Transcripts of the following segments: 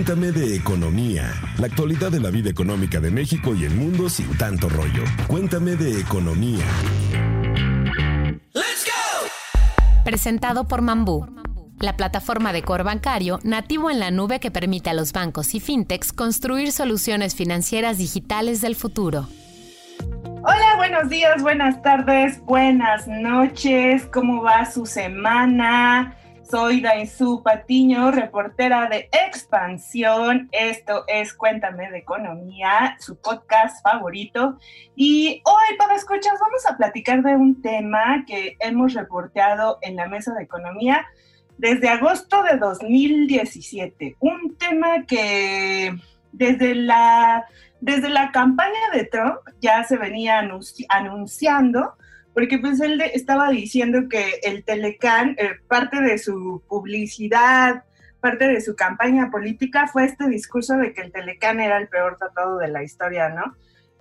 Cuéntame de economía, la actualidad de la vida económica de México y el mundo sin tanto rollo. Cuéntame de economía. Presentado por Mambú, la plataforma de core bancario nativo en la nube que permite a los bancos y fintechs construir soluciones financieras digitales del futuro. Hola, buenos días, buenas tardes, buenas noches. ¿Cómo va su semana? Soy Dainzú Patiño, reportera de Expansión. Esto es Cuéntame de Economía, su podcast favorito. Y hoy, para escuchar, vamos a platicar de un tema que hemos reporteado en la Mesa de Economía desde agosto de 2017. Un tema que desde la, desde la campaña de Trump ya se venía anunciando porque pues él estaba diciendo que el Telecán, eh, parte de su publicidad, parte de su campaña política fue este discurso de que el Telecán era el peor tratado de la historia, ¿no?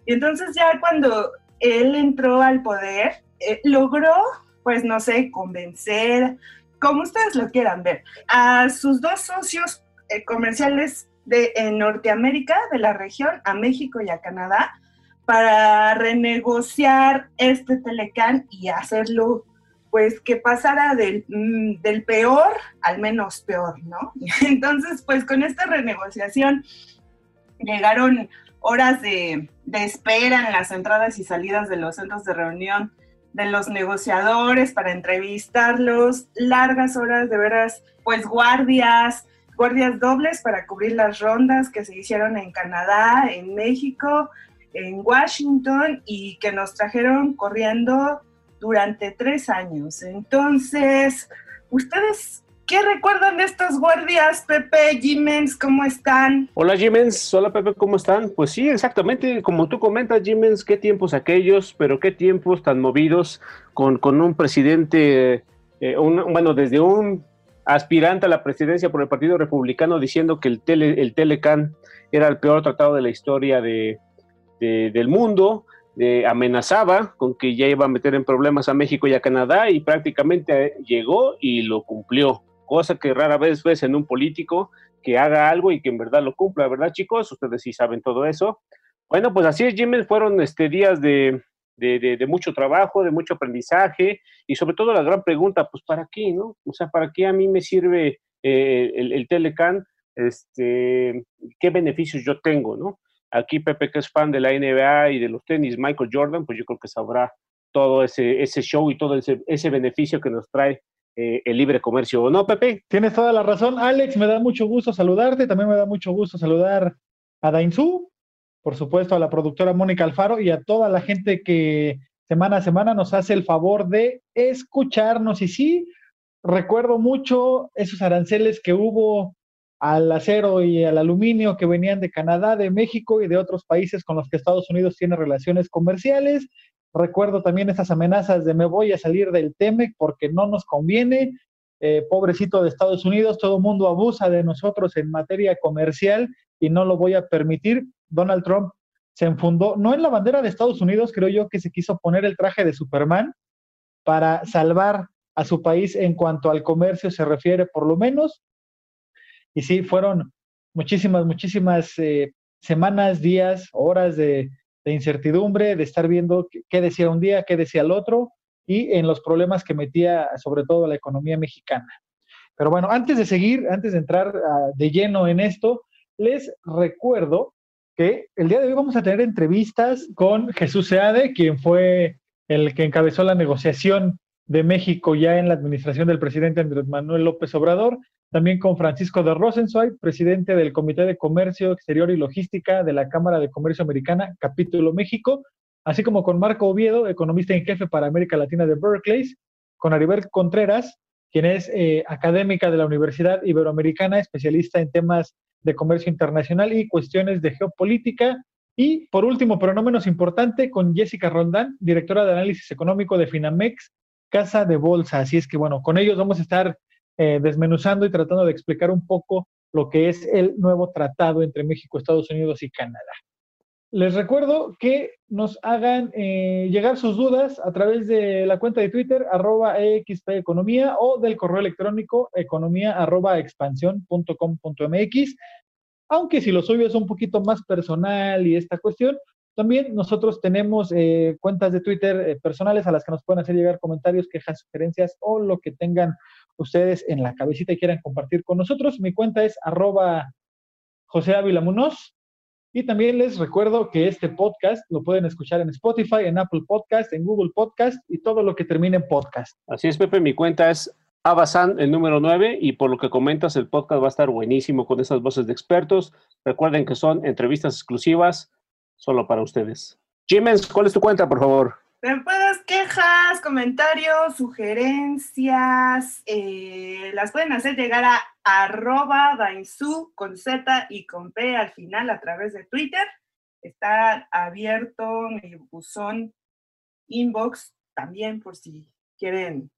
Y entonces ya cuando él entró al poder, eh, logró, pues no sé, convencer, como ustedes lo quieran ver, a sus dos socios eh, comerciales de en Norteamérica, de la región, a México y a Canadá, para renegociar este Telecán y hacerlo, pues que pasara del, mm, del peor al menos peor, ¿no? Entonces, pues con esta renegociación llegaron horas de, de, espera en las entradas y salidas de los centros de reunión de los negociadores para entrevistarlos, largas horas de veras, pues guardias, guardias dobles para cubrir las rondas que se hicieron en Canadá, en México, en Washington y que nos trajeron corriendo durante tres años. Entonces, ¿ustedes qué recuerdan de estos guardias, Pepe, Jimens? ¿Cómo están? Hola, Jimens. Hola, Pepe, ¿cómo están? Pues sí, exactamente, como tú comentas, Jimens, qué tiempos aquellos, pero qué tiempos tan movidos con, con un presidente, eh, bueno, desde un aspirante a la presidencia por el Partido Republicano diciendo que el, tele, el Telecan era el peor tratado de la historia de, del mundo, amenazaba con que ya iba a meter en problemas a México y a Canadá y prácticamente llegó y lo cumplió, cosa que rara vez ves en un político que haga algo y que en verdad lo cumpla, ¿verdad chicos? Ustedes sí saben todo eso. Bueno, pues así es, Jimmy, fueron este, días de, mucho trabajo, de mucho aprendizaje y sobre todo la gran pregunta, pues ¿para qué, no? O sea, ¿para qué a mí me sirve eh, el, el Telecan? Este, ¿Qué beneficios yo tengo, no? Aquí Pepe, que es fan de la NBA y de los tenis, Michael Jordan, pues yo creo que sabrá todo ese, show y todo ese, beneficio que nos trae eh, el libre comercio, ¿no, Pepe? Tienes toda la razón, Alex, me da mucho gusto saludarte, también me da mucho gusto saludar a Dainzú, por supuesto a la productora Mónica Alfaro y a toda la gente que semana a semana nos hace el favor de escucharnos. Y sí, recuerdo mucho esos aranceles que hubo al acero y al aluminio que venían de Canadá, de México y de otros países con los que Estados Unidos tiene relaciones comerciales. Recuerdo también esas amenazas de me voy a salir del TEMEC porque no nos conviene. Eh, pobrecito de Estados Unidos, todo el mundo abusa de nosotros en materia comercial y no lo voy a permitir. Donald Trump se enfundó, no en la bandera de Estados Unidos, creo yo que se quiso poner el traje de Superman para salvar a su país en cuanto al comercio se refiere, por lo menos, y sí, fueron muchísimas, muchísimas eh, semanas, días, horas de, incertidumbre, de estar viendo qué, decía un día, qué decía el otro, y en los problemas que metía sobre todo la economía mexicana. Pero bueno, antes de seguir, antes de entrar ah, de lleno en esto, les recuerdo que el día de hoy vamos a tener entrevistas con Jesús Seade, quien fue el que encabezó la negociación de México ya en la administración del presidente Andrés Manuel López Obrador, también con Francisco de Rosenzweig, presidente del Comité de Comercio Exterior y Logística de la Cámara de Comercio Americana, capítulo México, así como con Marco Oviedo, economista en jefe para América Latina de Berkeley, con Aribel Contreras, quien es eh, académica de la Universidad Iberoamericana, especialista en temas de comercio internacional y cuestiones de geopolítica. Y por último, pero no menos importante, con Jessica Rondán, directora de análisis económico de Finamex, Casa de Bolsa. Así es que bueno, con ellos vamos a estar eh, desmenuzando y tratando de explicar un poco lo que es el nuevo tratado entre México, Estados Unidos y Canadá. Les recuerdo que nos hagan eh, llegar sus dudas a través de la cuenta de Twitter, arroba Economía, o del correo electrónico economía arroba expansión.com.mx. aunque si lo suyo es un poquito más personal y esta cuestión, también nosotros tenemos eh, cuentas de Twitter personales a las que nos pueden hacer llegar comentarios, quejas, sugerencias o lo que tengan ustedes en la cabecita y quieran compartir con nosotros. Mi cuenta es arroba José Ávila Munoz. Y también les recuerdo que este podcast lo pueden escuchar en Spotify, en Apple Podcast, en Google Podcast y todo lo que termine en podcast. Así es, Pepe, mi cuenta es Abasan, el número 9, y por lo que comentas, el podcast va a estar buenísimo con esas voces de expertos. Recuerden que son entrevistas exclusivas solo para ustedes. Jimens, ¿cuál es tu cuenta, por favor? Puedes quejas, comentarios, sugerencias, eh, las pueden hacer llegar a arroba dainsu con Z y con P al final a través de Twitter. Está abierto mi buzón inbox también por si quieren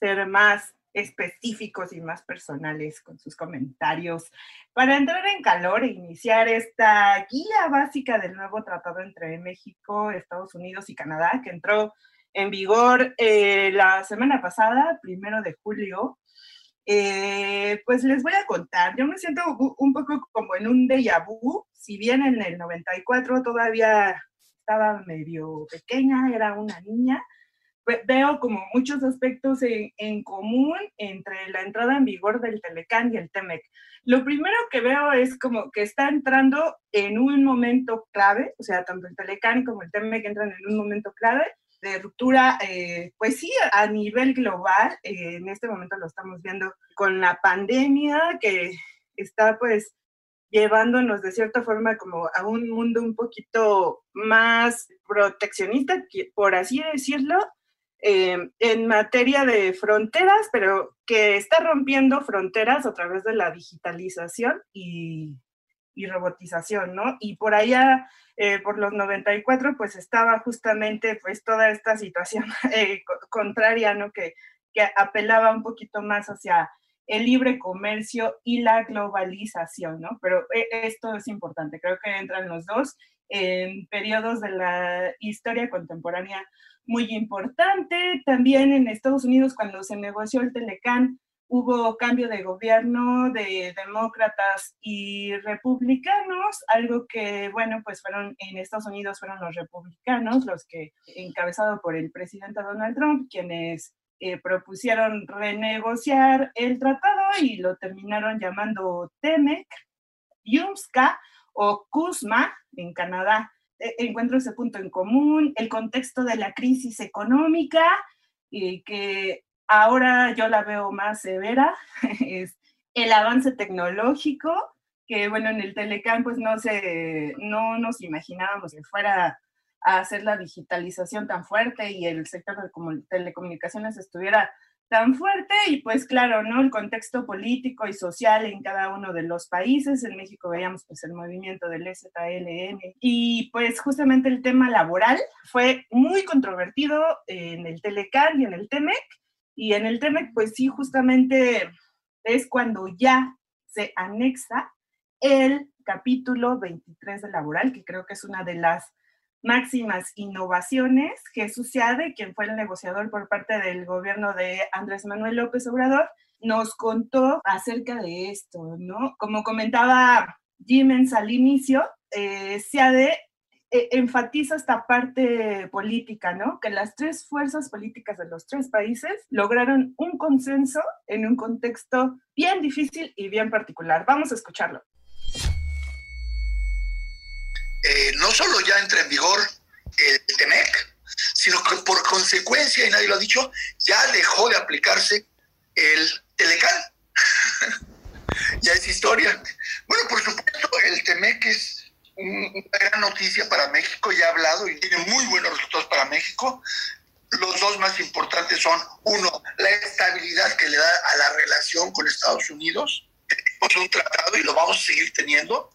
ser más específicos y más personales con sus comentarios para entrar en calor e iniciar esta guía básica del nuevo tratado entre México, Estados Unidos y Canadá, que entró en vigor eh, la semana pasada, primero de julio. Eh, pues les voy a contar, yo me siento un poco como en un déjà vu, si bien en el 94 todavía estaba medio pequeña, era una niña, veo como muchos aspectos en, común entre la entrada en vigor del Telecán y el TEMEC. Lo primero que veo es como que está entrando en un momento clave, o sea, tanto el Telecán como el TEMEC entran en un momento clave de ruptura, eh, pues sí, a nivel global. Eh, en este momento lo estamos viendo con la pandemia que está pues llevándonos de cierta forma como a un mundo un poquito más proteccionista, por así decirlo, eh, en materia de fronteras, pero que está rompiendo fronteras a través de la digitalización y, robotización, ¿no? Y por allá, eh, por los 94, pues estaba justamente pues toda esta situación eh, contraria, ¿no? Que, que apelaba un poquito más hacia el libre comercio y la globalización, ¿no? Pero esto es importante, creo que entran los dos en periodos de la historia contemporánea muy importante. También en Estados Unidos, cuando se negoció el Telecán, hubo cambio de gobierno de demócratas y republicanos, algo que, bueno, pues fueron en Estados Unidos fueron los republicanos los que, encabezado por el presidente Donald Trump, quienes eh, propusieron renegociar el tratado y lo terminaron llamando TEMEC, YUMSCA o CUSMA en Canadá. E, encuentro ese punto en común, el contexto de la crisis económica, y que ahora yo la veo más severa, es el avance tecnológico, que bueno, en el Telecam pues no, se, no nos imaginábamos que fuera a hacer la digitalización tan fuerte y el sector de telecomunicaciones estuviera tan fuerte y pues claro, ¿no? El contexto político y social en cada uno de los países. En México veíamos pues el movimiento del STLN y pues justamente el tema laboral fue muy controvertido en el Telecan y en el TEMEC. Y en el TEMEC pues sí, justamente es cuando ya se anexa el capítulo 23 de laboral, que creo que es una de las máximas innovaciones, Jesús Seade, quien fue el negociador por parte del gobierno de Andrés Manuel López Obrador, nos contó acerca de esto, ¿no? Como comentaba Jimens al inicio, eh, Seade eh, enfatiza esta parte política, ¿no? Que las tres fuerzas políticas de los tres países lograron un consenso en un contexto bien difícil y bien particular. Vamos a escucharlo. Eh, no solo ya entra en vigor el TEMEC, sino que por consecuencia, y nadie lo ha dicho, ya dejó de aplicarse el Telecan. ya es historia. Bueno, por supuesto, el TEMEC es una gran noticia para México, ya ha hablado y tiene muy buenos resultados para México. Los dos más importantes son, uno, la estabilidad que le da a la relación con Estados Unidos. Tenemos un tratado y lo vamos a seguir teniendo.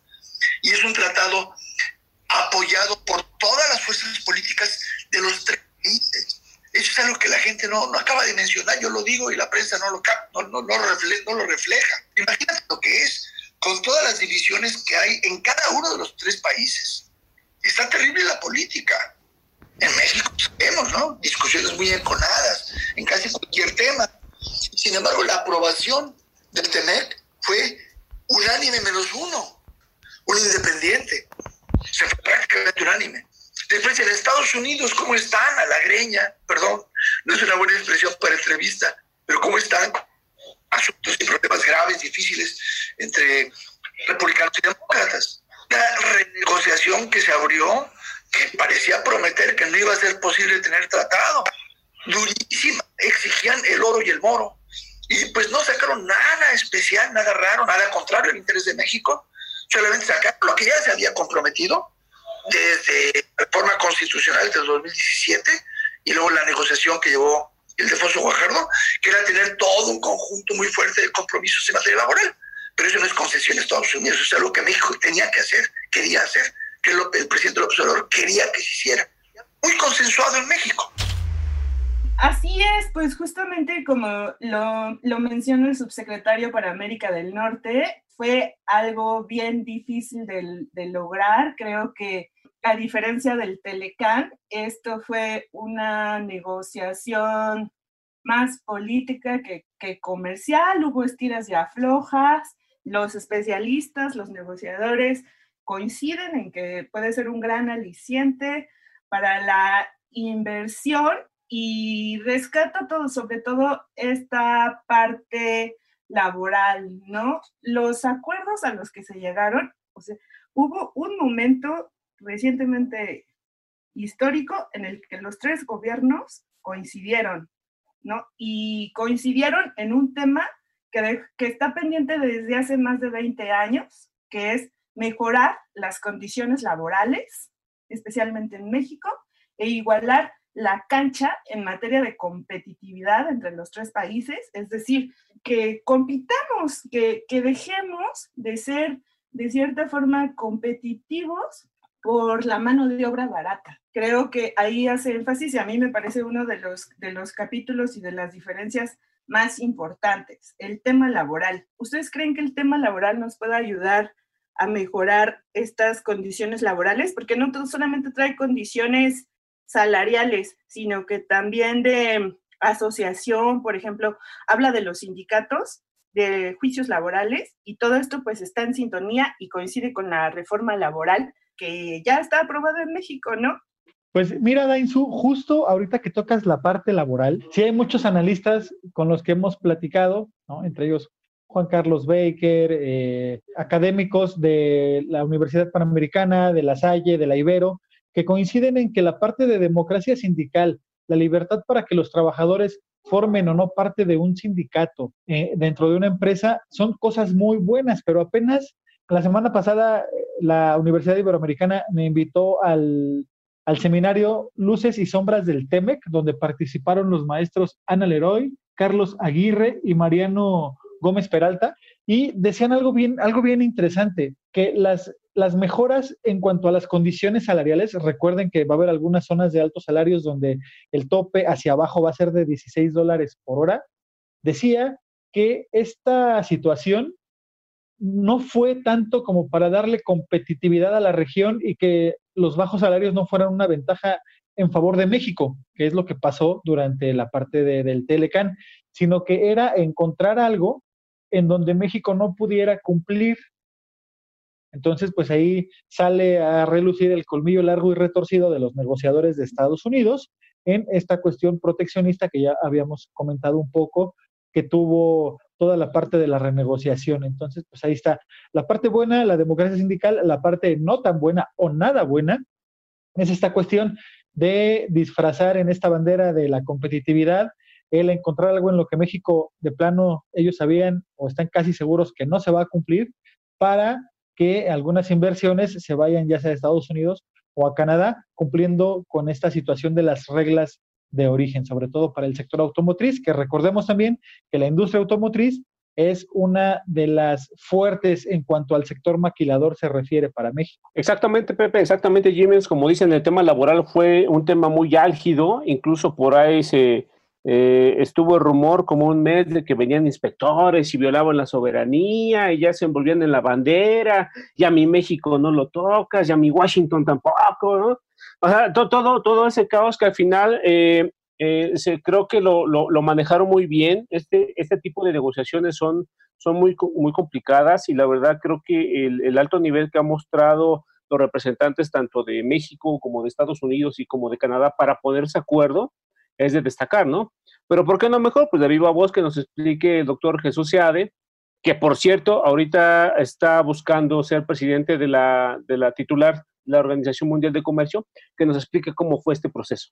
Y es un tratado apoyado por todas las fuerzas políticas de los tres países. Eso es algo que la gente no, no acaba de mencionar, yo lo digo y la prensa no lo, no, no, no, refleja, no lo refleja. Imagínate lo que es, con todas las divisiones que hay en cada uno de los tres países. Está terrible la política. En México sabemos, ¿no? Discusiones muy enconadas en casi cualquier tema. Sin embargo, la aprobación del TEMEC fue unánime menos uno. un independiente. Se fue prácticamente unánime. Después en Estados Unidos, ¿cómo están? A la greña, perdón, no es una buena expresión para entrevista, pero ¿cómo están? Asuntos y problemas graves, difíciles entre republicanos y demócratas. Una renegociación que se abrió que parecía prometer que no iba a ser posible tener tratado. Durísima. Exigían el oro y el moro. Y pues no sacaron nada especial, nada raro, nada contrario al interés de México. Solamente sacaron lo que ya se había comprometido desde la reforma constitucional del 2017 y luego la negociación que llevó el Defonso Guajardo, que era tener todo un conjunto muy fuerte de compromisos en materia laboral. Pero eso no es concesión de Estados Unidos, es algo que México tenía que hacer, quería hacer, que el presidente López Obrador quería que se hiciera. Muy consensuado en México. Así es, pues justamente como lo, lo menciona el subsecretario para América del Norte, fue algo bien difícil de, lograr. Creo que a diferencia del Telecán, esto fue una negociación más política que, que, comercial, hubo estiras y aflojas, los especialistas, los negociadores coinciden en que puede ser un gran aliciente para la inversión. Y rescata todo, sobre todo esta parte laboral, ¿no? Los acuerdos a los que se llegaron, o sea, hubo un momento recientemente histórico en el que los tres gobiernos coincidieron, ¿no? Y coincidieron en un tema que, que está pendiente desde hace más de 20 años, que es mejorar las condiciones laborales, especialmente en México, e igualar la cancha en materia de competitividad entre los tres países, es decir, que compitamos, que, que dejemos de ser de cierta forma competitivos por la mano de obra barata. Creo que ahí hace énfasis y a mí me parece uno de los, de los capítulos y de las diferencias más importantes, el tema laboral. ¿Ustedes creen que el tema laboral nos puede ayudar a mejorar estas condiciones laborales? Porque no solamente trae condiciones salariales, sino que también de asociación, por ejemplo, habla de los sindicatos de juicios laborales y todo esto pues está en sintonía y coincide con la reforma laboral que ya está aprobada en México, ¿no? Pues mira, Dainzu, justo ahorita que tocas la parte laboral, sí hay muchos analistas con los que hemos platicado, ¿no? Entre ellos Juan Carlos Baker, eh, académicos de la Universidad Panamericana, de la Salle, de la Ibero, que coinciden en que la parte de democracia sindical, la libertad para que los trabajadores formen o no parte de un sindicato eh, dentro de una empresa, son cosas muy buenas, pero apenas la semana pasada la Universidad Iberoamericana me invitó al, al seminario Luces y Sombras del TEMEC, donde participaron los maestros Ana Leroy, Carlos Aguirre y Mariano Gómez Peralta, y decían algo bien, algo bien interesante, que las las mejoras en cuanto a las condiciones salariales, recuerden que va a haber algunas zonas de altos salarios donde el tope hacia abajo va a ser de 16 dólares por hora. Decía que esta situación no fue tanto como para darle competitividad a la región y que los bajos salarios no fueran una ventaja en favor de México, que es lo que pasó durante la parte del Telecan, sino que era encontrar algo en donde México no pudiera cumplir entonces, pues ahí sale a relucir el colmillo largo y retorcido de los negociadores de Estados Unidos en esta cuestión proteccionista que ya habíamos comentado un poco, que tuvo toda la parte de la renegociación. Entonces, pues ahí está la parte buena, la democracia sindical, la parte no tan buena o nada buena, es esta cuestión de disfrazar en esta bandera de la competitividad el encontrar algo en lo que México de plano ellos sabían o están casi seguros que no se va a cumplir para que algunas inversiones se vayan ya sea a Estados Unidos o a Canadá, cumpliendo con esta situación de las reglas de origen, sobre todo para el sector automotriz, que recordemos también que la industria automotriz es una de las fuertes en cuanto al sector maquilador se refiere para México. Exactamente, Pepe, exactamente, Jiménez, como dicen, el tema laboral fue un tema muy álgido, incluso por ahí se eh, estuvo el rumor como un mes de que venían inspectores y violaban la soberanía y ya se envolvían en la bandera, y a mi México no lo tocas, y a mi Washington tampoco, ¿no? O sea, todo, todo, ese caos que al final eh, eh, se, creo que lo, lo, manejaron muy bien. Este, este tipo de negociaciones son son muy, muy complicadas y la verdad creo que el, alto nivel que ha mostrado los representantes tanto de México como de Estados Unidos y como de Canadá para ponerse acuerdo es de destacar, ¿no? Pero ¿por qué no mejor? Pues de viva voz que nos explique el doctor Jesús Seade, que por cierto ahorita está buscando ser presidente de la, de la titular de la Organización Mundial de Comercio, que nos explique cómo fue este proceso.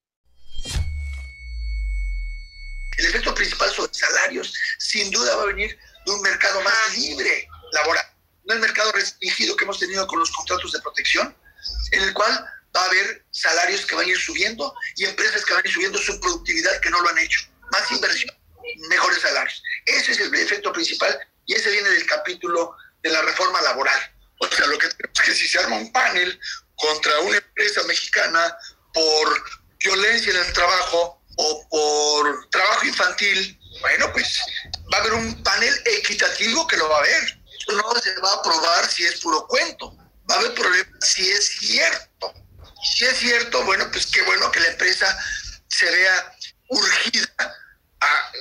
El efecto principal sobre salarios sin duda va a venir de un mercado más libre laboral, no el mercado restringido que hemos tenido con los contratos de protección, en el cual va a haber salarios que van a ir subiendo y empresas que van a ir subiendo su productividad que no lo han hecho. Más inversión, mejores salarios. Ese es el efecto principal y ese viene del capítulo de la reforma laboral. O sea, lo que tenemos es que si se arma un panel contra una empresa mexicana por violencia en el trabajo o por trabajo infantil, bueno, pues va a haber un panel equitativo que lo va a ver. no se va a aprobar si es puro cuento. Va a haber problemas si es cierto. Si es cierto, bueno, pues qué bueno que la empresa se vea urgida a,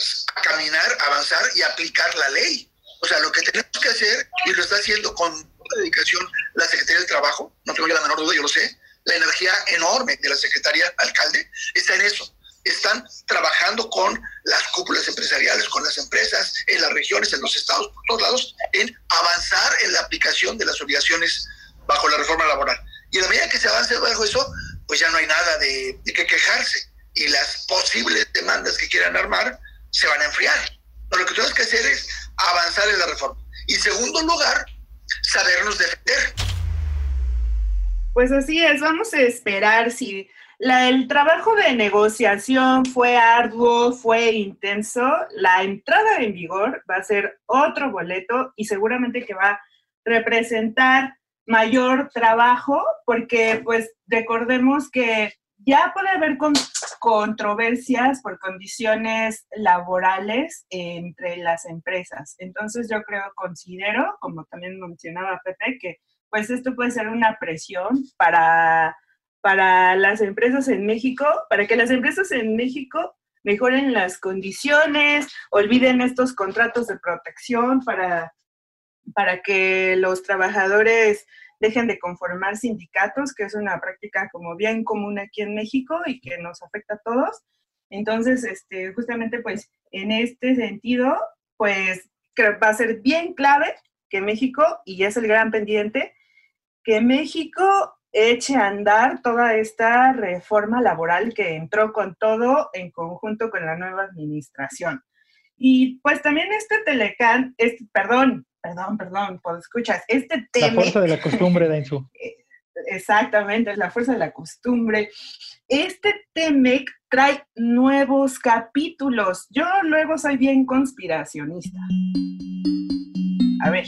caminar, avanzar y aplicar la ley. O sea, lo que tenemos que hacer, y lo está haciendo con dedicación la Secretaría del Trabajo, no tengo ya la menor duda, yo lo sé, la energía enorme de la Secretaría Alcalde está en eso. Están trabajando con las cúpulas empresariales, con las empresas, en las regiones, en los estados, por todos lados, en avanzar en la aplicación de las obligaciones bajo la reforma laboral. Y a la medida que se avance bajo eso, pues ya no hay nada de, de qué quejarse. Y las posibles demandas que quieran armar se van a enfriar. Lo que tenemos que hacer es avanzar en la reforma. Y segundo lugar, sabernos defender. Pues así es, vamos a esperar si el trabajo de negociación fue arduo, fue intenso, la entrada en vigor va a ser otro boleto y seguramente que va a representar mayor trabajo porque pues recordemos que ya puede haber controversias por condiciones laborales entre las empresas. Entonces yo creo, considero, como también mencionaba Pepe, que pues esto puede ser una presión para, para las empresas en México, para que las empresas en México mejoren las condiciones, olviden estos contratos de protección para, para que los trabajadores dejen de conformar sindicatos, que es una práctica como bien común aquí en México y que nos afecta a todos. Entonces, este, justamente pues en este sentido, pues creo va a ser bien clave que México, y es el gran pendiente, que México eche a andar toda esta reforma laboral que entró con todo en conjunto con la nueva administración. Y pues también este Telecán, este, perdón, perdón, perdón, pues escuchas, este tema... La fuerza de la costumbre, Dainzu. Exactamente, es la fuerza de la costumbre. Este TEMEC trae nuevos capítulos. Yo luego soy bien conspiracionista. A ver,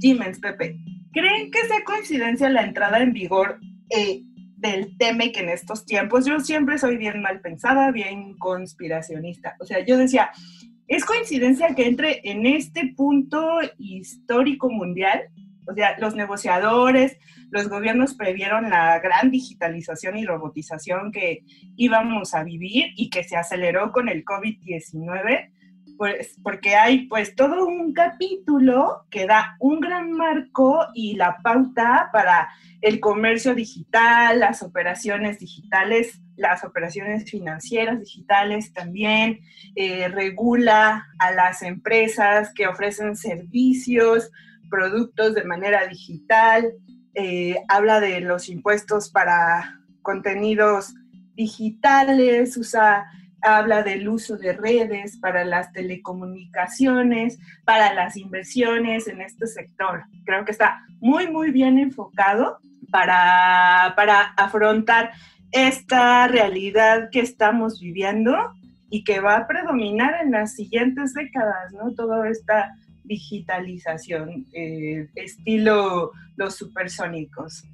Jimens, Pepe, ¿creen que sea coincidencia la entrada en vigor eh, del TEMEC en estos tiempos? Yo siempre soy bien mal pensada, bien conspiracionista. O sea, yo decía, ¿Es coincidencia que entre en este punto histórico mundial? O sea, los negociadores, los gobiernos previeron la gran digitalización y robotización que íbamos a vivir y que se aceleró con el COVID-19 pues porque hay pues todo un capítulo que da un gran marco y la pauta para el comercio digital, las operaciones digitales, las operaciones financieras digitales también, eh, regula a las empresas que ofrecen servicios, productos de manera digital, eh, habla de los impuestos para contenidos digitales, usa habla del uso de redes para las telecomunicaciones, para las inversiones en este sector. Creo que está muy, muy bien enfocado para, para afrontar esta realidad que estamos viviendo y que va a predominar en las siguientes décadas, ¿no? Toda esta digitalización, eh, estilo los supersónicos.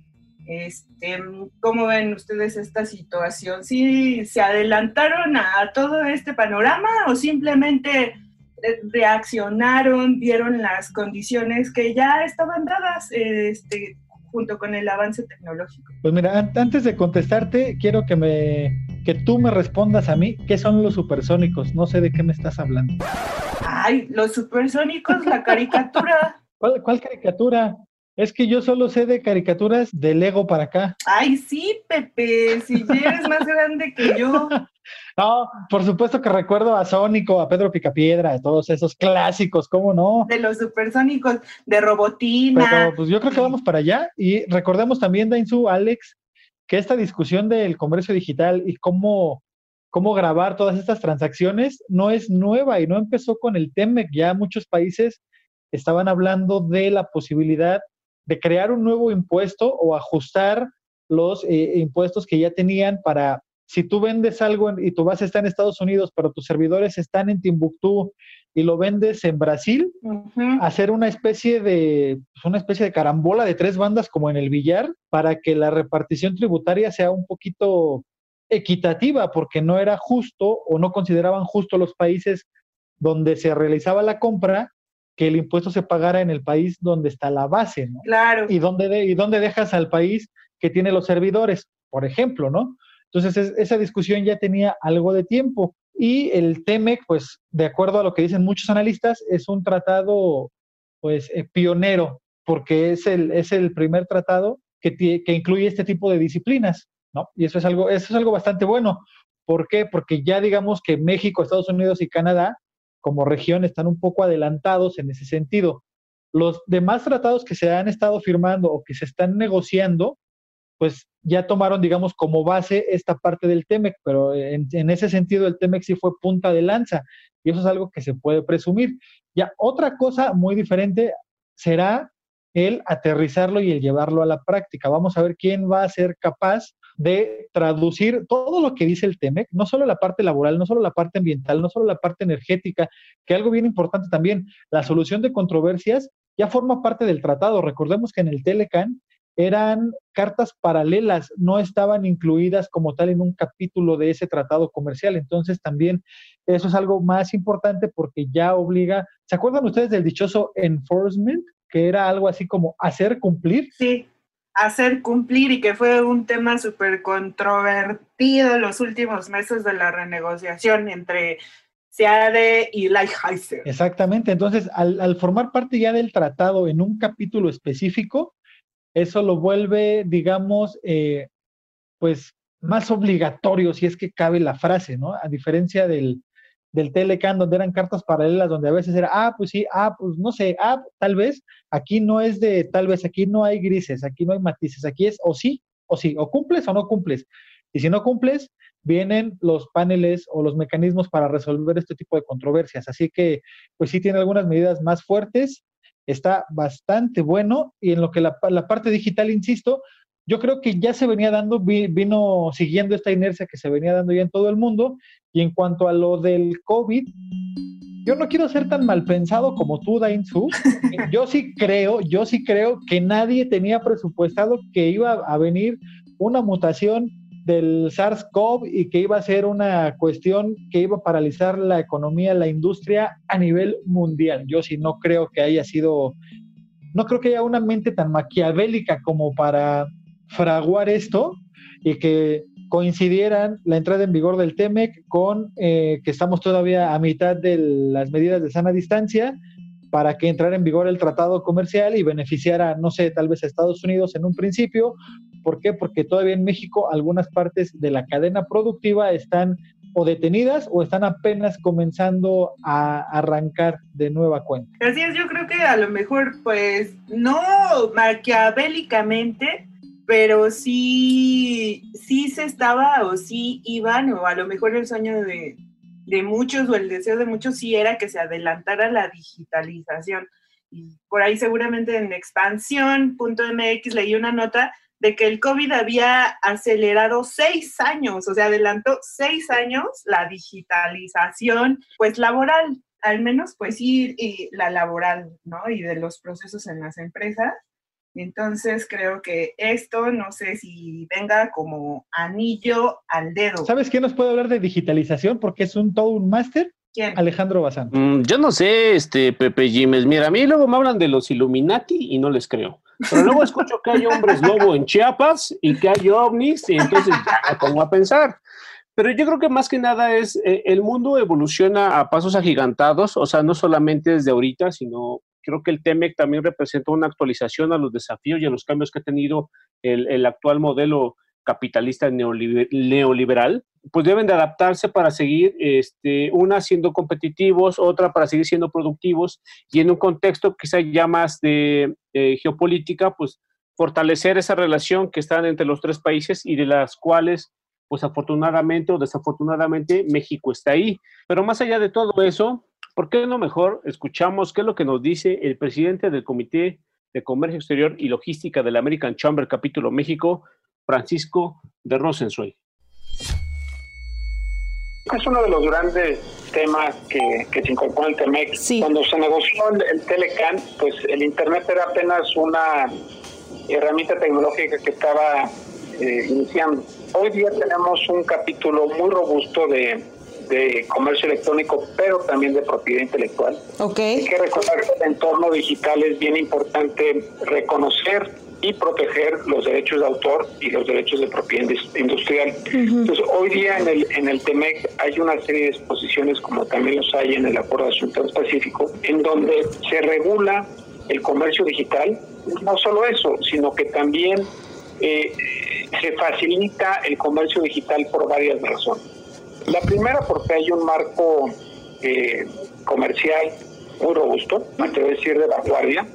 Este, ¿Cómo ven ustedes esta situación? ¿Sí se adelantaron a todo este panorama o simplemente reaccionaron, vieron las condiciones que ya estaban dadas este, junto con el avance tecnológico? Pues mira, antes de contestarte, quiero que me que tú me respondas a mí qué son los supersónicos. No sé de qué me estás hablando. Ay, los supersónicos, la caricatura. ¿Cuál, cuál caricatura? Es que yo solo sé de caricaturas de Lego para acá. Ay, sí, Pepe, si eres más grande que yo. No, por supuesto que recuerdo a Sónico, a Pedro Picapiedra, a todos esos clásicos, ¿cómo no? De los supersónicos, de Robotina. Pero pues yo creo que vamos para allá y recordemos también, Dainzu, Alex, que esta discusión del comercio digital y cómo, cómo grabar todas estas transacciones no es nueva y no empezó con el TEMEC. Ya muchos países estaban hablando de la posibilidad de crear un nuevo impuesto o ajustar los eh, impuestos que ya tenían para, si tú vendes algo y tu base está en Estados Unidos, pero tus servidores están en Timbuktu y lo vendes en Brasil, hacer una especie de pues, una especie de carambola de tres bandas como en el billar para que la repartición tributaria sea un poquito equitativa, porque no era justo o no consideraban justo los países donde se realizaba la compra que el impuesto se pagara en el país donde está la base, ¿no? Claro. Y dónde, y dónde dejas al país que tiene los servidores, por ejemplo, ¿no? Entonces, esa discusión ya tenía algo de tiempo. Y el TEMEC, pues, de acuerdo a lo que dicen muchos analistas, es un tratado, pues, eh, pionero, porque es el, es el primer tratado que, que incluye este tipo de disciplinas, ¿no? Y eso es algo, eso es algo bastante bueno. ¿Por qué? Porque ya digamos que México, Estados Unidos y Canadá como región están un poco adelantados en ese sentido. Los demás tratados que se han estado firmando o que se están negociando, pues ya tomaron, digamos, como base esta parte del TEMEC, pero en, ese sentido el TEMEC sí fue punta de lanza y eso es algo que se puede presumir. Ya otra cosa muy diferente será el aterrizarlo y el llevarlo a la práctica. Vamos a ver quién va a ser capaz de traducir todo lo que dice el TEMEC, no solo la parte laboral, no solo la parte ambiental, no solo la parte energética, que algo bien importante también, la solución de controversias ya forma parte del tratado. Recordemos que en el Telecan eran cartas paralelas, no estaban incluidas como tal en un capítulo de ese tratado comercial. Entonces también eso es algo más importante porque ya obliga, ¿se acuerdan ustedes del dichoso enforcement? Que era algo así como hacer cumplir. Sí hacer cumplir y que fue un tema súper controvertido los últimos meses de la renegociación entre SEADE y Lighthizer. Exactamente, entonces al, formar parte ya del tratado en un capítulo específico, eso lo vuelve, digamos, eh, pues más obligatorio, si es que cabe la frase, ¿no? A diferencia del, del Telecan, donde eran cartas paralelas, donde a veces era, ah, pues sí, ah, pues no sé, ah, tal vez, aquí no es de, tal vez, aquí no hay grises, aquí no hay matices, aquí es o sí, o sí, o cumples o no cumples. Y si no cumples, vienen los paneles o los mecanismos para resolver este tipo de controversias. Así que, pues sí tiene algunas medidas más fuertes, está bastante bueno y en lo que la, la parte digital, insisto, yo creo que ya se venía dando, vino siguiendo esta inercia que se venía dando ya en todo el mundo. Y en cuanto a lo del COVID, yo no quiero ser tan mal pensado como tú, Dainzu. Yo sí creo, yo sí creo que nadie tenía presupuestado que iba a venir una mutación del SARS-CoV y que iba a ser una cuestión que iba a paralizar la economía, la industria a nivel mundial. Yo sí no creo que haya sido, no creo que haya una mente tan maquiavélica como para fraguar esto y que coincidieran la entrada en vigor del TEMEC con eh, que estamos todavía a mitad de las medidas de sana distancia para que entrara en vigor el tratado comercial y beneficiara, no sé, tal vez a Estados Unidos en un principio. ¿Por qué? Porque todavía en México algunas partes de la cadena productiva están o detenidas o están apenas comenzando a arrancar de nueva cuenta. Así es, yo creo que a lo mejor, pues, no maquiavélicamente, pero sí, sí se estaba o sí iban, o a lo mejor el sueño de, muchos o el deseo de muchos sí era que se adelantara la digitalización. Y por ahí seguramente en expansión.mx leí una nota de que el COVID había acelerado seis años, o sea, adelantó seis años la digitalización, pues laboral, al menos pues sí, la laboral, ¿no? Y de los procesos en las empresas. Entonces creo que esto no sé si venga como anillo al dedo. ¿Sabes quién nos puede hablar de digitalización? Porque es un todo un máster. ¿Quién? Alejandro Bazán. Mm, yo no sé, este Pepe Jiménez. Mira, a mí luego me hablan de los Illuminati y no les creo. Pero luego escucho que hay hombres lobo en Chiapas y que hay ovnis y entonces ya me pongo a pensar. Pero yo creo que más que nada es, eh, el mundo evoluciona a pasos agigantados, o sea, no solamente desde ahorita, sino creo que el TEMEC también representa una actualización a los desafíos y a los cambios que ha tenido el, el actual modelo capitalista neoliberal, pues deben de adaptarse para seguir, este, una siendo competitivos, otra para seguir siendo productivos y en un contexto quizá ya más de geopolítica, pues fortalecer esa relación que están entre los tres países y de las cuales, pues afortunadamente o desafortunadamente, México está ahí. Pero más allá de todo eso, ¿por qué no mejor escuchamos qué es lo que nos dice el presidente del Comité de Comercio Exterior y Logística del American Chamber Capítulo México, Francisco de Rosenzweig. Es uno de los grandes temas que, se incorporó en el TEMEC. Cuando se negoció el, Telecan, pues el Internet era apenas una herramienta tecnológica que estaba eh, iniciando. Hoy día tenemos un capítulo muy robusto de, comercio electrónico, pero también de propiedad intelectual. Okay. Hay que recordar que el entorno digital es bien importante reconocer y proteger los derechos de autor y los derechos de propiedad industrial. Entonces, hoy día en el, en el TEMEC hay una serie de disposiciones, como también los hay en el Acuerdo de Asuntos Pacífico, en donde se regula el comercio digital. No solo eso, sino que también eh, se facilita el comercio digital por varias razones. La primera, porque hay un marco eh, comercial muy robusto, me atrevo a decir de vanguardia.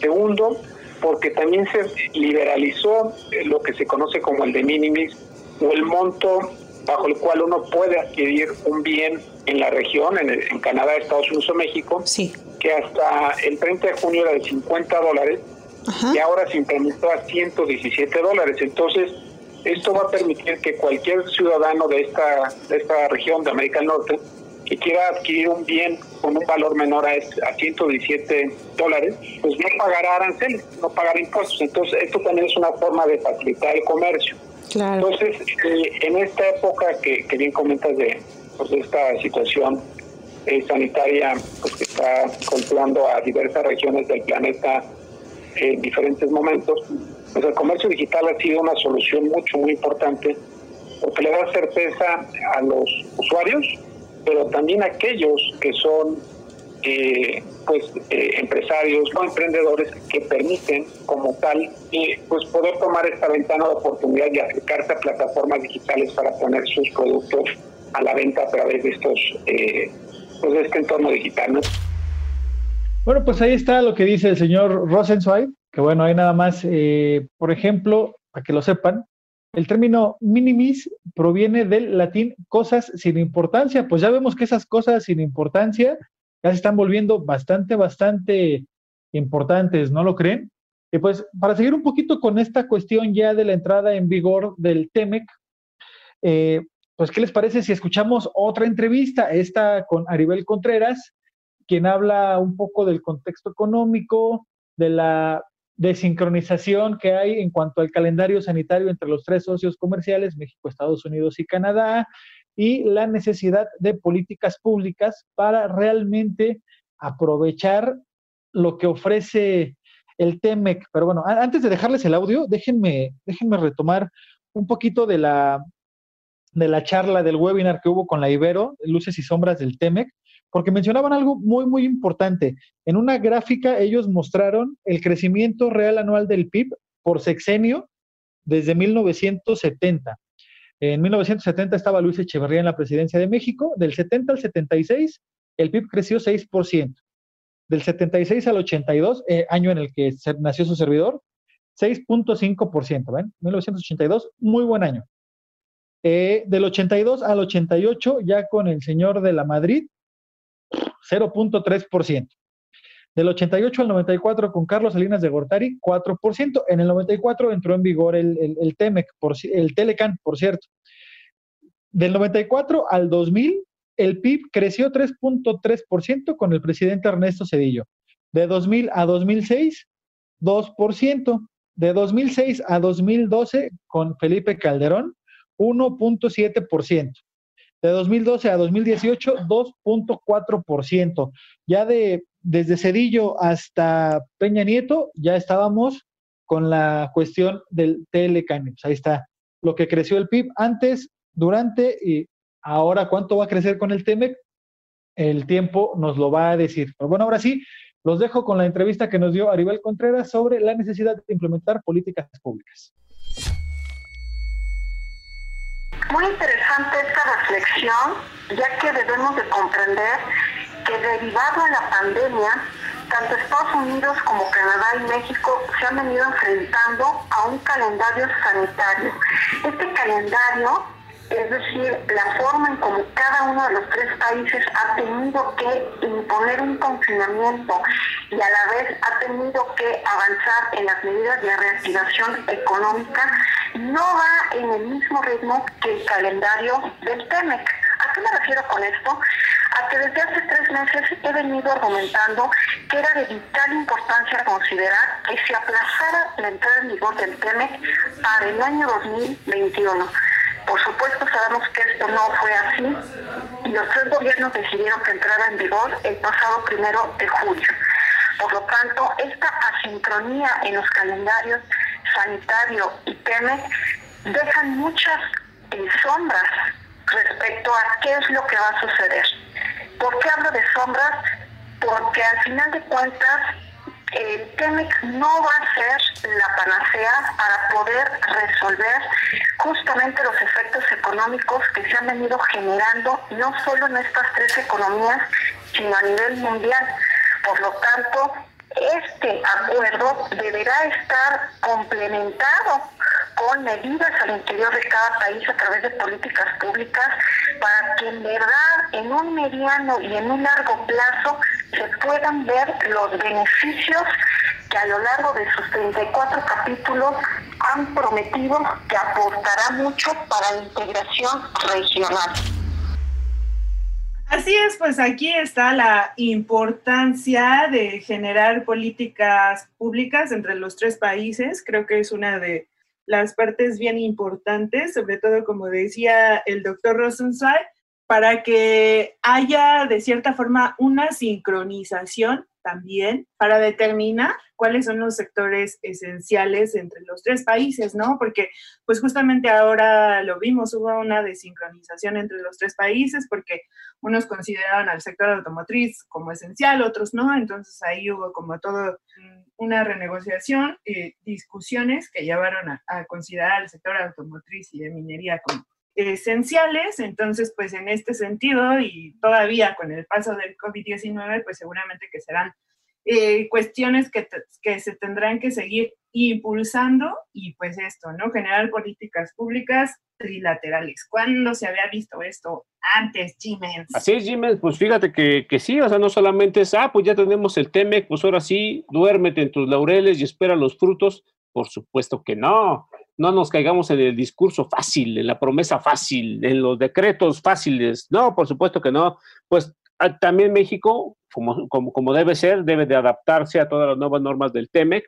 Segundo, porque también se liberalizó eh, lo que se conoce como el de minimis o el monto bajo el cual uno puede adquirir un bien en la región, en, Canadá, Estados Unidos o México, sí. que hasta el 30 de junio era de 50 dólares y ahora se implementó a 117 dólares. Entonces, esto va a permitir que cualquier ciudadano de esta, de esta región de América del Norte que quiera adquirir un bien con un valor menor a, a 117 dólares, pues no pagará aranceles, no pagará impuestos. Entonces, esto también es una forma de facilitar el comercio. Entonces, eh, en esta época que, bien comentas de, pues, esta situación eh, sanitaria pues, que está golpeando a diversas regiones del planeta en diferentes momentos, pues el comercio digital ha sido una solución mucho, muy importante porque le da certeza a los usuarios, pero también aquellos que son eh, pues eh, empresarios o emprendedores que permiten como tal eh, pues poder tomar esta ventana de oportunidad y acercarse a plataformas digitales para poner sus productos a la venta a través de estos pues de este entorno digital bueno pues ahí está lo que dice el señor Rosenzweig que bueno hay nada más por ejemplo para que lo sepan el término minimis proviene del latín cosas sin importancia, pues ya vemos que esas cosas sin importancia ya se están volviendo bastante, bastante importantes, ¿no lo creen? Y pues para seguir un poquito con esta cuestión ya de la entrada en vigor del TEMEC, eh, pues ¿qué les parece si escuchamos otra entrevista, esta con Aribel Contreras, quien habla un poco del contexto económico, de la de sincronización que hay en cuanto al calendario sanitario entre los tres socios comerciales, México, Estados Unidos y Canadá, y la necesidad de políticas públicas para realmente aprovechar lo que ofrece el TEMEC. Pero bueno, antes de dejarles el audio, déjenme, déjenme retomar un poquito de la, de la charla del webinar que hubo con la Ibero, Luces y Sombras del TEMEC, porque mencionaban algo muy, muy importante. En una gráfica ellos mostraron el crecimiento real anual del PIB por sexenio desde 1970. En 1970 estaba Luis Echeverría en la presidencia de México. Del 70 al 76, el PIB creció 6%. Del 76 al 82, eh, año en el que nació su servidor, 6.5%. ¿Ven? 1982, muy buen año. Eh, del 82 al 88, ya con el señor de la Madrid, 0.3%. Del 88 al 94 con Carlos Salinas de Gortari, 4%. En el 94 entró en vigor el, el, TEMEC, el Telecan, por cierto. Del 94 al 2000, el PIB creció 3.3% con el presidente Ernesto Cedillo. De 2000 a 2006, 2%. De 2006 a 2012, con Felipe Calderón, 1.7%. De 2012 a 2018, 2.4%. Ya de, desde Cedillo hasta Peña Nieto, ya estábamos con la cuestión del Telecan. Ahí está lo que creció el PIB. Antes, durante y ahora cuánto va a crecer con el TEMEC, el tiempo nos lo va a decir. Pero bueno, ahora sí, los dejo con la entrevista que nos dio Aribel Contreras sobre la necesidad de implementar políticas públicas. Muy interesante esta reflexión, ya que debemos de comprender que derivado de la pandemia, tanto Estados Unidos como Canadá y México se han venido enfrentando a un calendario sanitario. Este calendario, es decir, la forma en cómo cada uno de los tres países ha tenido que imponer un confinamiento y a la vez ha tenido que avanzar en las medidas de reactivación económica, no va en el mismo ritmo que el calendario del TEMEC. ¿A qué me refiero con esto? A que desde hace tres meses he venido argumentando que era de vital importancia considerar que se aplazara la entrada en vigor del TEMEC para el año 2021. Por supuesto sabemos que esto no fue así y los tres gobiernos decidieron que entrara en vigor el pasado primero de julio. Por lo tanto, esta asincronía en los calendarios sanitario y TEMEC dejan muchas eh, sombras respecto a qué es lo que va a suceder. ¿Por qué hablo de sombras? Porque al final de cuentas el TEMEC no va a ser la panacea para poder resolver justamente los efectos económicos que se han venido generando no solo en estas tres economías, sino a nivel mundial. Por lo tanto, este acuerdo deberá estar complementado con medidas al interior de cada país a través de políticas públicas para que en verdad en un mediano y en un largo plazo se puedan ver los beneficios que a lo largo de sus 34 capítulos han prometido que aportará mucho para la integración regional. Así es, pues aquí está la importancia de generar políticas públicas entre los tres países. Creo que es una de las partes bien importantes, sobre todo como decía el doctor Rosenzweig, para que haya de cierta forma una sincronización también para determinar cuáles son los sectores esenciales entre los tres países, ¿no? Porque pues justamente ahora lo vimos, hubo una desincronización entre los tres países porque unos consideraban al sector automotriz como esencial, otros no, entonces ahí hubo como todo una renegociación, discusiones que llevaron a, a considerar al sector automotriz y de minería como esenciales, entonces pues en este sentido y todavía con el paso del COVID-19 pues seguramente que serán eh, cuestiones que, que, se tendrán que seguir impulsando y pues esto, ¿no? Generar políticas públicas trilaterales. ¿Cuándo se había visto esto antes, Jiménez? Así es, Jiménez, pues fíjate que, que, sí, o sea, no solamente es, ah, pues ya tenemos el TEMEC, pues ahora sí, duérmete en tus laureles y espera los frutos. Por supuesto que no no nos caigamos en el discurso fácil, en la promesa fácil, en los decretos fáciles. No, por supuesto que no. Pues ah, también México, como, como, debe ser, debe de adaptarse a todas las nuevas normas del TEMEC.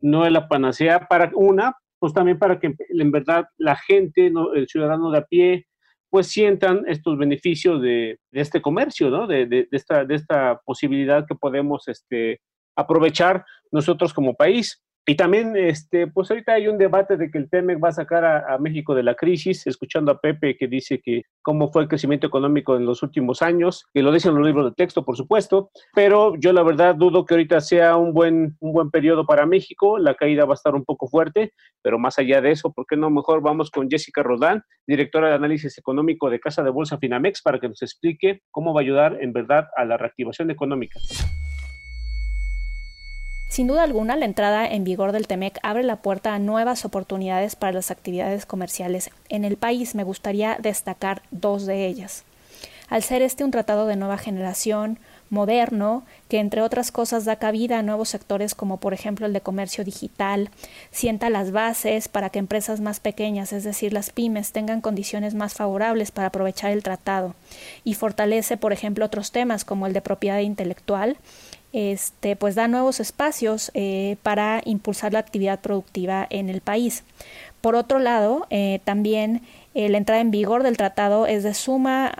No es la panacea para una, pues también para que en verdad la gente, el ciudadano de a pie, pues sientan estos beneficios de, este comercio, ¿no? De, de, esta, de esta posibilidad que podemos este, aprovechar nosotros como país. Y también, este, pues ahorita hay un debate de que el TEMEC va a sacar a, México de la crisis, escuchando a Pepe que dice que cómo fue el crecimiento económico en los últimos años, que lo dicen los libros de texto, por supuesto, pero yo la verdad dudo que ahorita sea un buen, un buen periodo para México, la caída va a estar un poco fuerte, pero más allá de eso, ¿por qué no mejor vamos con Jessica Rodán, directora de análisis económico de Casa de Bolsa Finamex, para que nos explique cómo va a ayudar en verdad a la reactivación económica? Sin duda alguna, la entrada en vigor del TEMEC abre la puerta a nuevas oportunidades para las actividades comerciales en el país. Me gustaría destacar dos de ellas. Al ser este un tratado de nueva generación, moderno, que entre otras cosas da cabida a nuevos sectores como por ejemplo el de comercio digital, sienta las bases para que empresas más pequeñas, es decir, las pymes, tengan condiciones más favorables para aprovechar el tratado y fortalece, por ejemplo, otros temas como el de propiedad intelectual, este, pues da nuevos espacios eh, para impulsar la actividad productiva en el país. Por otro lado, eh, también eh, la entrada en vigor del tratado es de suma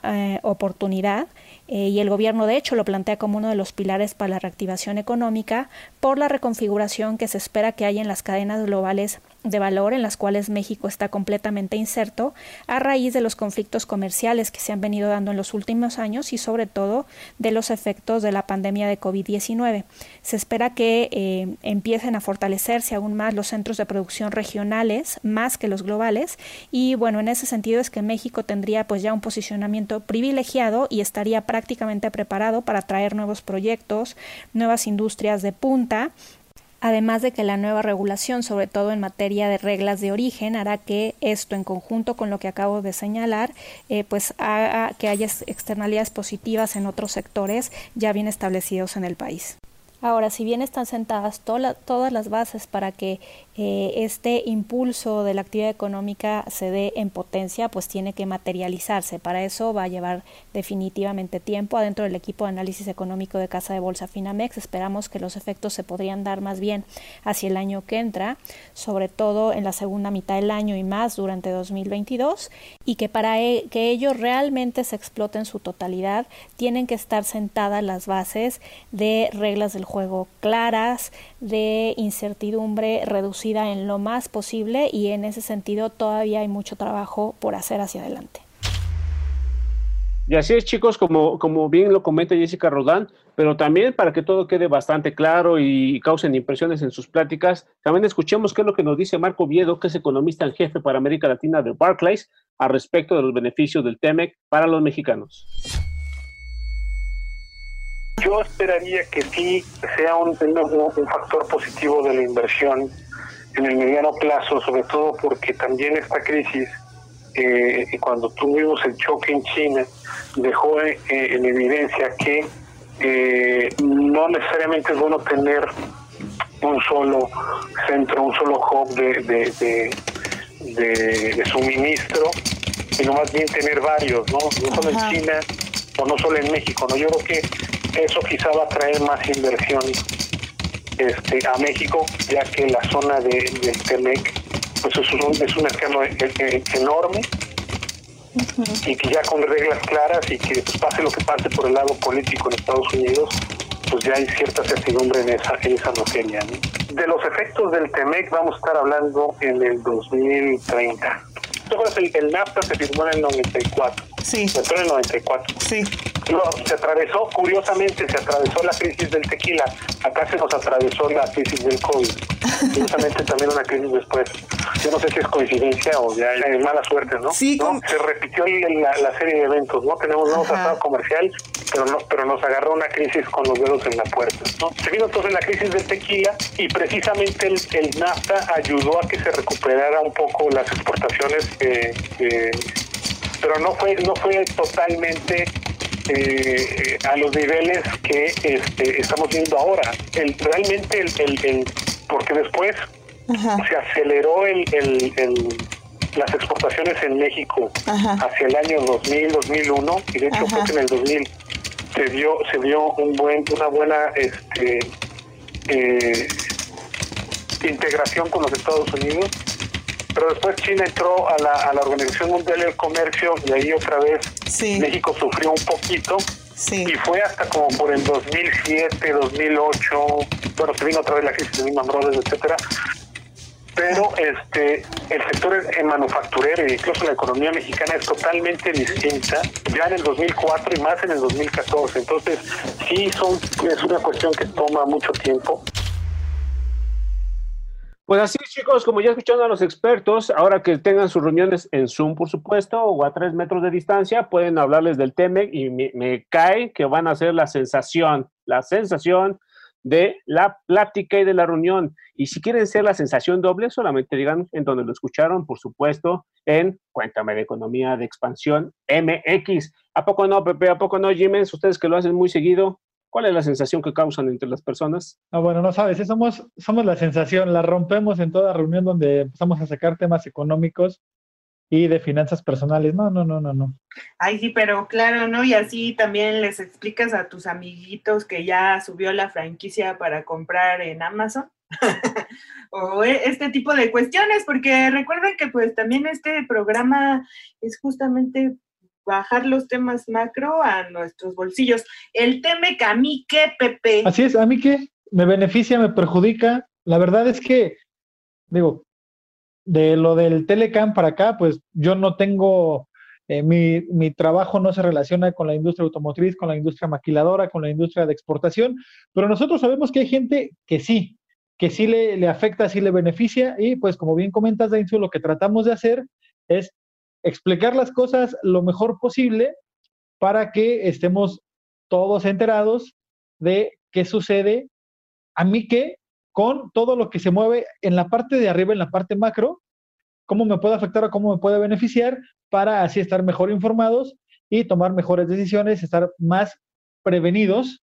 oportunidad y el gobierno de hecho lo plantea como uno de los pilares para la reactivación económica por la reconfiguración que se espera que haya en las cadenas globales de valor en las cuales México está completamente inserto a raíz de los conflictos comerciales que se han venido dando en los últimos años y sobre todo de los efectos de la pandemia de COVID-19. Se espera que eh, empiecen a fortalecerse aún más los centros de producción regionales más que los globales y bueno, en ese sentido es que México tendría pues ya un posicionamiento privilegiado y estaría prácticamente preparado para traer nuevos proyectos, nuevas industrias de punta además de que la nueva regulación, sobre todo en materia de reglas de origen, hará que esto, en conjunto con lo que acabo de señalar, eh, pues haga que haya externalidades positivas en otros sectores ya bien establecidos en el país. Ahora, si bien están sentadas todas las bases para que eh, este impulso de la actividad económica se dé en potencia, pues tiene que materializarse. Para eso va a llevar definitivamente tiempo adentro del equipo de análisis económico de Casa de Bolsa Finamex. Esperamos que los efectos se podrían dar más bien hacia el año que entra, sobre todo en la segunda mitad del año y más durante 2022, y que para e, que ello realmente se explote en su totalidad, tienen que estar sentadas las bases de reglas del juego claras, de incertidumbre reducida en lo más posible y en ese sentido todavía hay mucho trabajo por hacer hacia adelante. Y así es, chicos, como, como bien lo comenta Jessica Rodán, pero también para que todo quede bastante claro y causen impresiones en sus pláticas, también escuchemos qué es lo que nos dice Marco Viedo, que es economista en jefe para América Latina de Barclays, al respecto de los beneficios del TEMEC para los mexicanos. Yo esperaría que sí sea un, un, factor positivo de la inversión en el mediano plazo, sobre todo porque también esta crisis, eh, cuando tuvimos el choque en China, dejó eh, en evidencia que eh, no necesariamente es bueno tener un solo centro, un solo hub de, de, suministro, sino más bien tener varios, ¿no? No solo en China o no solo en México, ¿no? Yo creo que eso quizá va a traer más inversión este, a México, ya que la zona de, del Temec pues es un, es un esquema e, e, enorme y que ya con reglas claras y que pues, pase lo que pase por el lado político en Estados Unidos, pues ya hay cierta certidumbre en esa, en esa materia. De los efectos del TEMEC vamos a estar hablando en el 2030. El, el NAFTA se firmó en el 94. Sí. Se en el 94. Sí. No, se atravesó, curiosamente, se atravesó la crisis del tequila. Acá se nos atravesó la crisis del COVID. Curiosamente también una crisis después. Yo no sé si es coincidencia o ya es mala suerte, ¿no? Sí. Se repitió la, la, serie de eventos, ¿no? Tenemos nuevo tratado comercial, pero no, pero nos agarró una crisis con los dedos en la puerta, ¿no? Se vino entonces la crisis del tequila y precisamente el, el NAFTA ayudó a que se recuperara un poco las exportaciones, eh, eh, pero no fue, no fue totalmente eh, a los niveles que este, estamos viendo ahora. El, realmente, el, el, porque después se aceleró el, las exportaciones en México hacia el año 2000, 2001, y de hecho creo que en el 2000 se dio, se dio un buen, una buena este, eh, integración con los Estados Unidos pero después China entró a la, a la Organización Mundial del Comercio y ahí otra vez México sufrió un poquito. Y fue hasta como por el 2007, 2008, bueno, se vino otra vez la crisis de Lehman Brothers, etcétera. Pero este el sector manufacturero e incluso la economía mexicana es totalmente distinta ya en el 2004 y más en el 2014. Entonces, sí, son, es una cuestión que toma mucho tiempo. Pues así, chicos, como ya escuchando a los expertos, ahora que tengan sus reuniones en Zoom, por supuesto, o a tres metros de distancia, pueden hablarles del TEMEC y me, cae que van a ser la sensación, la sensación de la plática y de la reunión. Y si quieren ser la sensación doble, solamente digan en donde lo escucharon, por supuesto, en Cuéntame de Economía de Expansión MX. ¿A poco no, Pepe? ¿A poco no, Jiménez? Ustedes que lo hacen muy seguido. ¿Cuál es la sensación que causan entre las personas? Ah, bueno, no sabes, somos, somos la sensación, la rompemos en toda reunión donde empezamos a sacar temas económicos y de finanzas personales. No, no, no, no, no. Ay, sí, pero claro, ¿no? Y así también les explicas a tus amiguitos que ya subió la franquicia para comprar en Amazon. o e, este tipo de cuestiones, porque recuerden que pues también este programa es justamente bajar los temas macro a nuestros bolsillos. El que ¿a mí qué, Pepe? Así es, ¿a mí qué? ¿Me beneficia, me perjudica? La verdad es que, digo, de lo del Telecam para acá, pues yo no tengo, eh, mi, mi, trabajo no se relaciona con la industria automotriz, con la industria maquiladora, con la industria de exportación, pero nosotros sabemos que hay gente que sí, que sí le, le afecta, sí le beneficia y pues como bien comentas, Dainzu, lo que tratamos de hacer es explicar las cosas lo mejor posible para que estemos todos enterados de qué sucede a mí que con todo lo que se mueve en la parte de arriba, en la parte macro, cómo me puede afectar o cómo me puede beneficiar para así estar mejor informados y tomar mejores decisiones, estar más prevenidos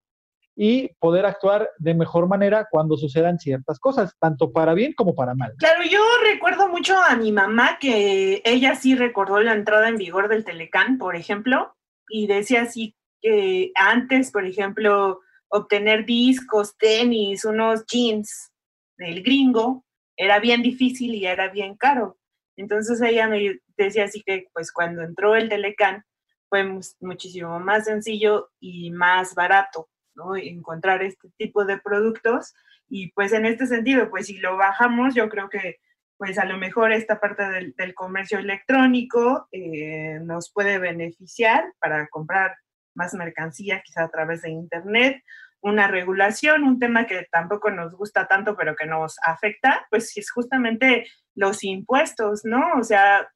y poder actuar de mejor manera cuando sucedan ciertas cosas, tanto para bien como para mal. Claro, yo recuerdo mucho a mi mamá que ella sí recordó la entrada en vigor del Telecán, por ejemplo, y decía así que antes, por ejemplo, obtener discos, tenis, unos jeans del gringo, era bien difícil y era bien caro. Entonces ella me decía así que pues cuando entró el Telecán fue muchísimo más sencillo y más barato, ¿no? Encontrar este tipo de productos y pues en este sentido, pues si lo bajamos, yo creo que pues a lo mejor esta parte del, comercio electrónico eh, nos puede beneficiar para comprar más mercancía, quizá a través de Internet, una regulación, un tema que tampoco nos gusta tanto, pero que nos afecta, pues es justamente los impuestos, ¿no? O sea,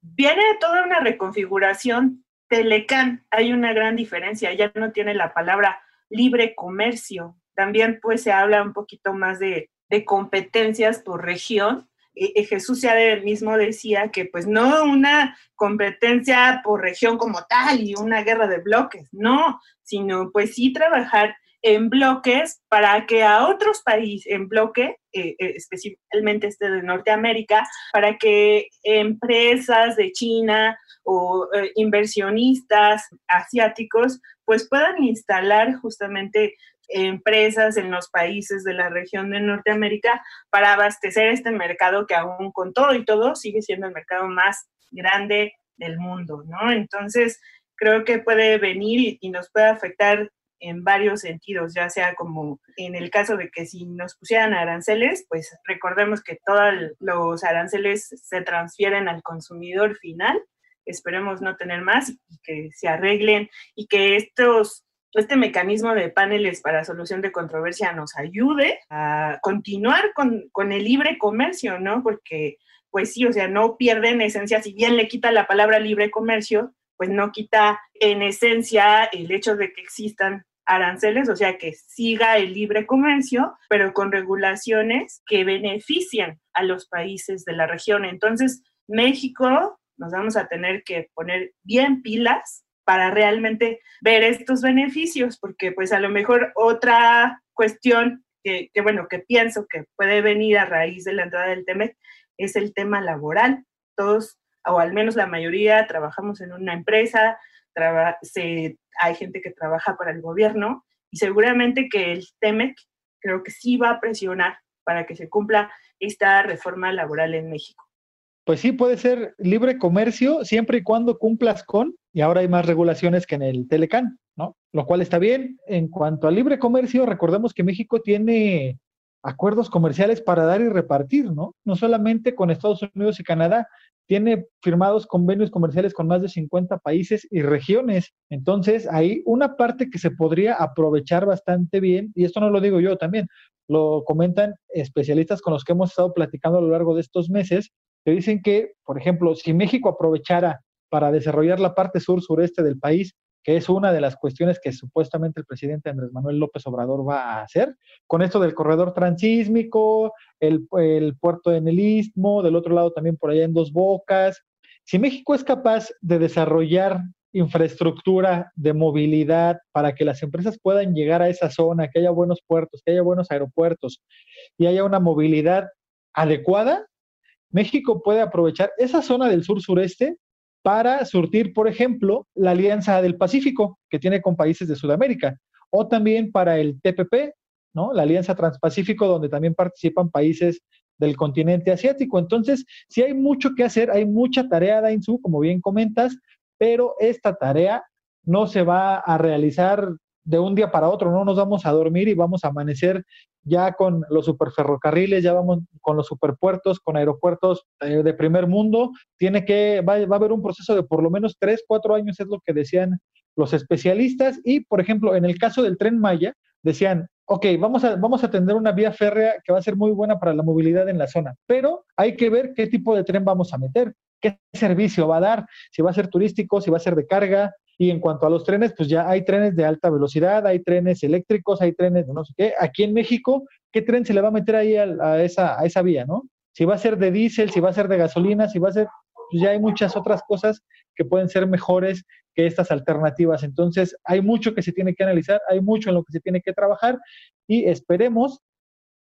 viene toda una reconfiguración. Telecan, hay una gran diferencia, ya no tiene la palabra libre comercio. También pues se habla un poquito más de, de competencias por región, eh, eh, Jesús ya del mismo decía que pues no una competencia por región como tal y una guerra de bloques, no, sino pues sí trabajar en bloques para que a otros países, en bloque, eh, especialmente este de Norteamérica, para que empresas de China o inversionistas asiáticos pues puedan instalar justamente empresas en los países de la región de Norteamérica para abastecer este mercado que aún con todo y todo sigue siendo el mercado más grande del mundo, ¿no? Entonces, creo que puede venir y, nos puede afectar en varios sentidos, ya sea como en el caso de que si nos pusieran aranceles, pues recordemos que todos los aranceles se transfieren al consumidor final, esperemos no tener más y que se arreglen y que estos este mecanismo de paneles para solución de controversia nos ayude a continuar con, el libre comercio, ¿no? Porque, pues sí, o sea, no pierde en esencia, si bien le quita la palabra libre comercio, pues no quita en esencia el hecho de que existan aranceles, o sea, que siga el libre comercio, pero con regulaciones que benefician a los países de la región. Entonces, México nos vamos a tener que poner bien pilas para realmente ver estos beneficios, porque pues a lo mejor otra cuestión que, bueno, que pienso que puede venir a raíz de la entrada del TEMEC es el tema laboral. Todos, o al menos la mayoría, trabajamos en una empresa, hay gente que trabaja para el gobierno y seguramente que el TEMEC creo que sí va a presionar para que se cumpla esta reforma laboral en México pues sí puede ser libre comercio siempre y cuando cumplas con, y ahora hay más regulaciones que en el Telecán, ¿no? Lo cual está bien. En cuanto al libre comercio, recordemos que México tiene acuerdos comerciales para dar y repartir, ¿no? No solamente con Estados Unidos y Canadá, tiene firmados convenios comerciales con más de 50 países y regiones. Entonces, hay una parte que se podría aprovechar bastante bien, y esto no lo digo yo también, lo comentan especialistas con los que hemos estado platicando a lo largo de estos meses, que dicen que, por ejemplo, si México aprovechara para desarrollar la parte sur-sureste del país, que es una de las cuestiones que supuestamente el presidente Andrés Manuel López Obrador va a hacer, con esto del corredor transísmico, el, el puerto en el Istmo, del otro lado también por allá en Dos Bocas. Si México es capaz de desarrollar infraestructura de movilidad para que las empresas puedan llegar a esa zona, que haya buenos puertos, que haya buenos aeropuertos y haya una movilidad adecuada, México puede aprovechar esa zona del sur-sureste para surtir, por ejemplo, la Alianza del Pacífico que tiene con países de Sudamérica, o también para el TPP. La Alianza Transpacífico, donde también participan países del continente asiático. Entonces, sí hay mucho que hacer, hay mucha tarea, Dainzu, como bien comentas, pero esta tarea no se va a realizar de un día para otro, no nos vamos a dormir y vamos a amanecer ya con los superferrocarriles, ya vamos con los superpuertos, con aeropuertos eh, de primer mundo, tiene que, va, va, a haber un proceso de por lo menos tres, cuatro años, es lo que decían los especialistas, y por ejemplo, en el caso del tren Maya, decían, ok, vamos a, vamos a tener una vía férrea que va a ser muy buena para la movilidad en la zona, pero hay que ver qué tipo de tren vamos a meter, qué servicio va a dar, si va a ser turístico, si va a ser de carga, y en cuanto a los trenes, pues ya hay trenes de alta velocidad, hay trenes eléctricos, hay trenes de no sé qué. Aquí en México, ¿qué tren se le va a meter ahí a, esa, a esa vía, no? Si va a ser de diésel, si va a ser de gasolina, si va a ser, pues ya hay muchas otras cosas que pueden ser mejores que estas alternativas. Entonces, hay mucho que se tiene que analizar, hay mucho en lo que se tiene que trabajar y esperemos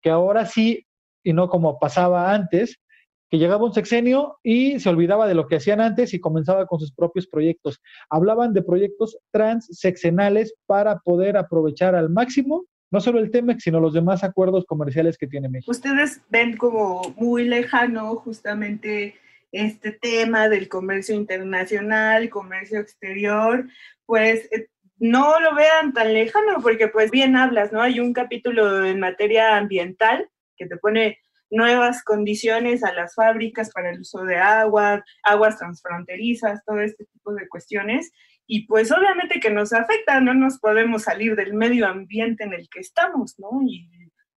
que ahora sí, y no como pasaba antes, que llegaba un sexenio y se olvidaba de lo que hacían antes y comenzaba con sus propios proyectos. Hablaban de proyectos transseccionales para poder aprovechar al máximo no solo el TEMEX, sino los demás acuerdos comerciales que tiene México. Ustedes ven como muy lejano justamente este tema del comercio internacional, comercio exterior, pues eh, no lo vean tan lejano porque pues bien hablas, ¿no? Hay un capítulo en materia ambiental que te pone nuevas condiciones a las fábricas para el uso de agua, aguas transfronterizas, todo este tipo de cuestiones. Y pues obviamente que nos afecta, no nos podemos salir del medio ambiente en el que estamos, ¿no? Y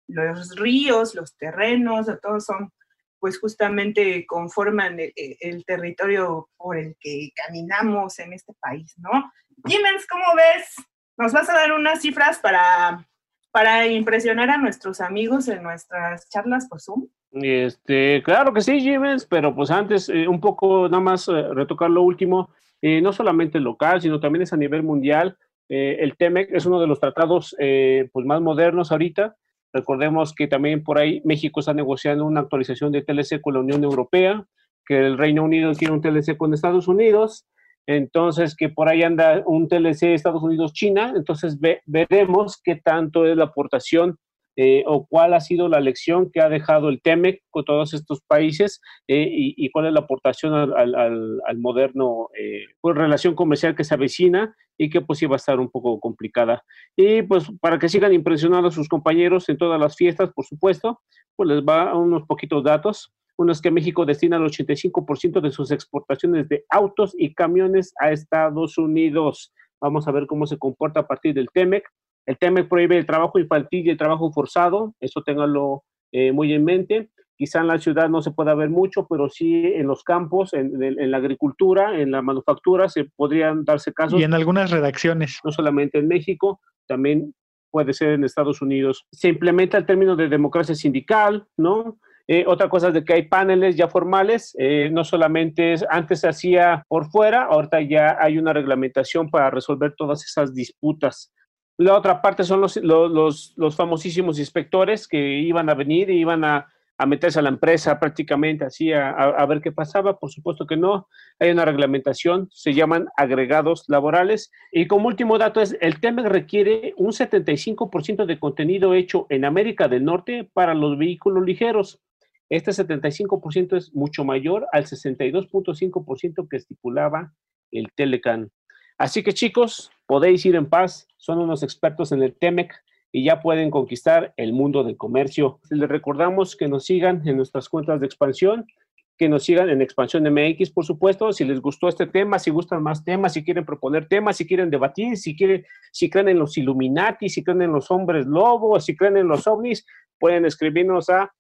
los ríos, los terrenos, todos son, pues justamente conforman el, territorio por el que caminamos en este país, ¿no? Jiménez, ¿cómo ves? ¿Nos vas a dar unas cifras para para impresionar a nuestros amigos en nuestras charlas por Zoom? Este, claro que sí, Jimens, pero pues antes eh, un poco nada más eh, retocar lo último, eh, no solamente local, sino también es a nivel mundial. el TEMEC es uno de los tratados pues más modernos ahorita. Recordemos que también por ahí México está negociando una actualización de TLC con la Unión Europea, que el Reino Unido quiere un TLC con Estados Unidos entonces que por ahí anda un TLC Estados Unidos-China, entonces veremos qué tanto es la aportación eh, o cuál ha sido la lección que ha dejado el TEMEC con todos estos países eh, y, cuál es la aportación al, moderno eh, pues, relación comercial que se avecina y que pues iba a estar un poco complicada. Y pues para que sigan impresionando a sus compañeros en todas las fiestas, por supuesto, pues les va unos poquitos datos. Uno es que México destina el 85% de sus exportaciones de autos y camiones a Estados Unidos. Vamos a ver cómo se comporta a partir del TEMEC. El TEMEC prohíbe el trabajo infantil y el trabajo forzado, eso ténganlo eh, muy en mente. Quizá en la ciudad no se pueda ver mucho, pero sí en los campos, en, en, la agricultura, en la manufactura, se podrían darse casos. Y en algunas redacciones. No solamente en México, también puede ser en Estados Unidos. Se implementa el término de democracia sindical, ¿no? Eh, otra cosa es de que hay paneles ya formales, eh, no solamente es, antes se hacía por fuera, ahorita ya hay una reglamentación para resolver todas esas disputas. La otra parte son los, los, los, famosísimos inspectores que iban a venir y iban a, a meterse a la empresa prácticamente así a, ver qué pasaba. Por supuesto que no. Hay una reglamentación, se llaman agregados laborales. Y como último dato es, el TEMEC requiere un 75% de contenido hecho en América del Norte para los vehículos ligeros. Este 75% es mucho mayor al 62.5% que estipulaba el Telecan. Así que chicos, podéis ir en paz, son unos expertos en el TEMEC y ya pueden conquistar el mundo del comercio. Les recordamos que nos sigan en nuestras cuentas de expansión, que nos sigan en Expansión MX, por supuesto, si les gustó este tema, si gustan más temas, si quieren proponer temas, si quieren debatir, si quieren, si creen en los Illuminati, si creen en los hombres lobos, si creen en los ovnis, pueden escribirnos a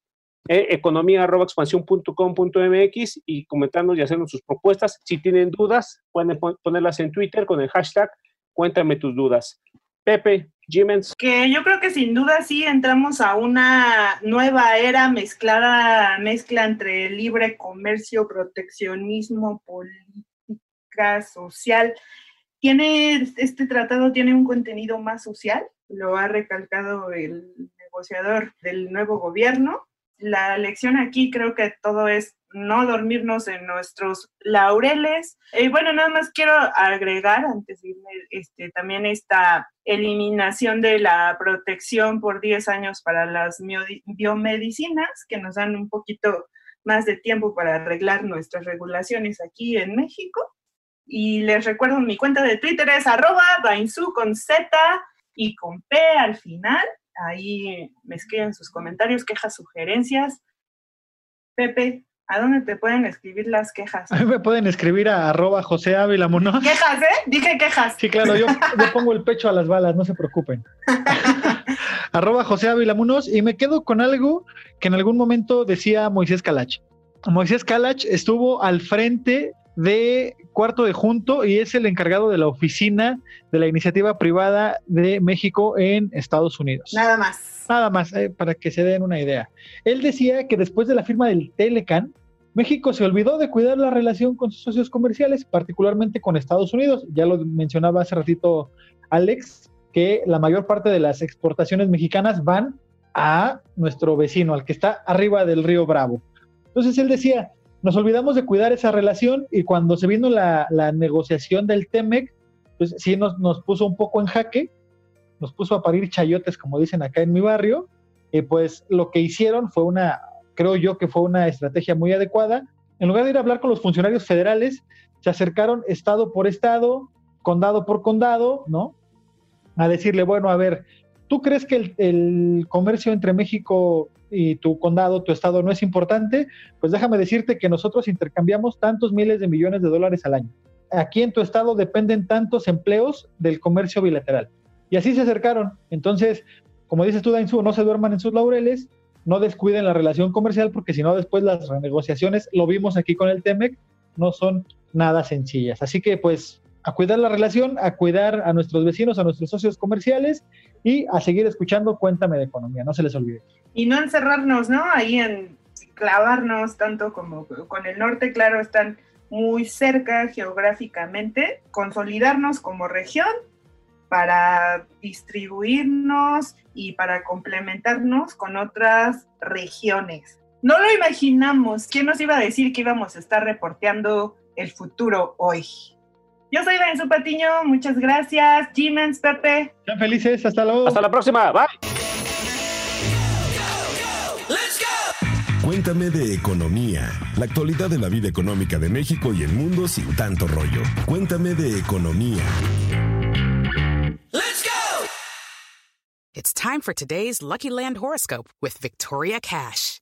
eh, economía.expansión.com.mx y comentarnos y hacernos sus propuestas. Si tienen dudas, pueden ponerlas en Twitter con el hashtag Cuéntame tus dudas. Pepe, Jimens. Que yo creo que sin duda sí entramos a una nueva era mezclada, mezcla entre libre comercio, proteccionismo, política, social. Tiene, este tratado tiene un contenido más social, lo ha recalcado el negociador del nuevo gobierno, la lección aquí creo que todo es no dormirnos en nuestros laureles. Y bueno, nada más quiero agregar, antes de irme, este, también esta eliminación de la protección por 10 años para las biomedicinas, que nos dan un poquito más de tiempo para arreglar nuestras regulaciones aquí en México. Y les recuerdo, mi cuenta de Twitter es arroba con Z y con P al final. Ahí me escriben sus comentarios, quejas, sugerencias. Pepe, ¿a dónde te pueden escribir las quejas? A mí me pueden escribir a arroba José Ávila Quejas, ¿eh? Dije quejas. Sí, claro, yo, yo pongo el pecho a las balas, no se preocupen. arroba José Ávila y me quedo con algo que en algún momento decía Moisés Calach. Moisés Calach estuvo al frente de Cuarto de Junto y es el encargado de la oficina de la iniciativa privada de México en Estados Unidos. Nada más. Nada más, eh, para que se den una idea. Él decía que después de la firma del Telecan, México se olvidó de cuidar la relación con sus socios comerciales, particularmente con Estados Unidos. Ya lo mencionaba hace ratito Alex, que la mayor parte de las exportaciones mexicanas van a nuestro vecino, al que está arriba del río Bravo. Entonces él decía, nos olvidamos de cuidar esa relación y cuando se vino la, negociación del TEMEC, pues sí nos, nos, puso un poco en jaque, nos puso a parir chayotes, como dicen acá en mi barrio, y pues lo que hicieron fue una, creo yo que fue una estrategia muy adecuada. En lugar de ir a hablar con los funcionarios federales, se acercaron estado por estado, condado por condado, ¿no? A decirle, bueno, a ver, ¿tú crees que el, el comercio entre México y tu condado, tu estado no es importante, pues déjame decirte que nosotros intercambiamos tantos miles de millones de dólares al año. Aquí en tu estado dependen tantos empleos del comercio bilateral. Y así se acercaron. Entonces, como dices tú, Dainzú, no se duerman en sus laureles, no descuiden la relación comercial, porque si no, después las renegociaciones, lo vimos aquí con el TEMEC, no son nada sencillas. Así que, pues, a cuidar la relación, a cuidar a nuestros vecinos, a nuestros socios comerciales y a seguir escuchando Cuéntame de Economía, no se les olvide. Y no encerrarnos, ¿no? Ahí en clavarnos tanto como con el norte, claro, están muy cerca geográficamente, consolidarnos como región para distribuirnos y para complementarnos con otras regiones. No lo imaginamos. ¿Quién nos iba a decir que íbamos a estar reporteando el futuro hoy? Yo soy Benzo Patiño, muchas gracias. Jimens, Pepe. Sean felices, hasta luego. Hasta la próxima, bye. Cuéntame de economía, la actualidad de la vida económica de México y el mundo sin tanto rollo. Cuéntame de economía. Let's go. It's time for today's Lucky Land horoscope with Victoria Cash.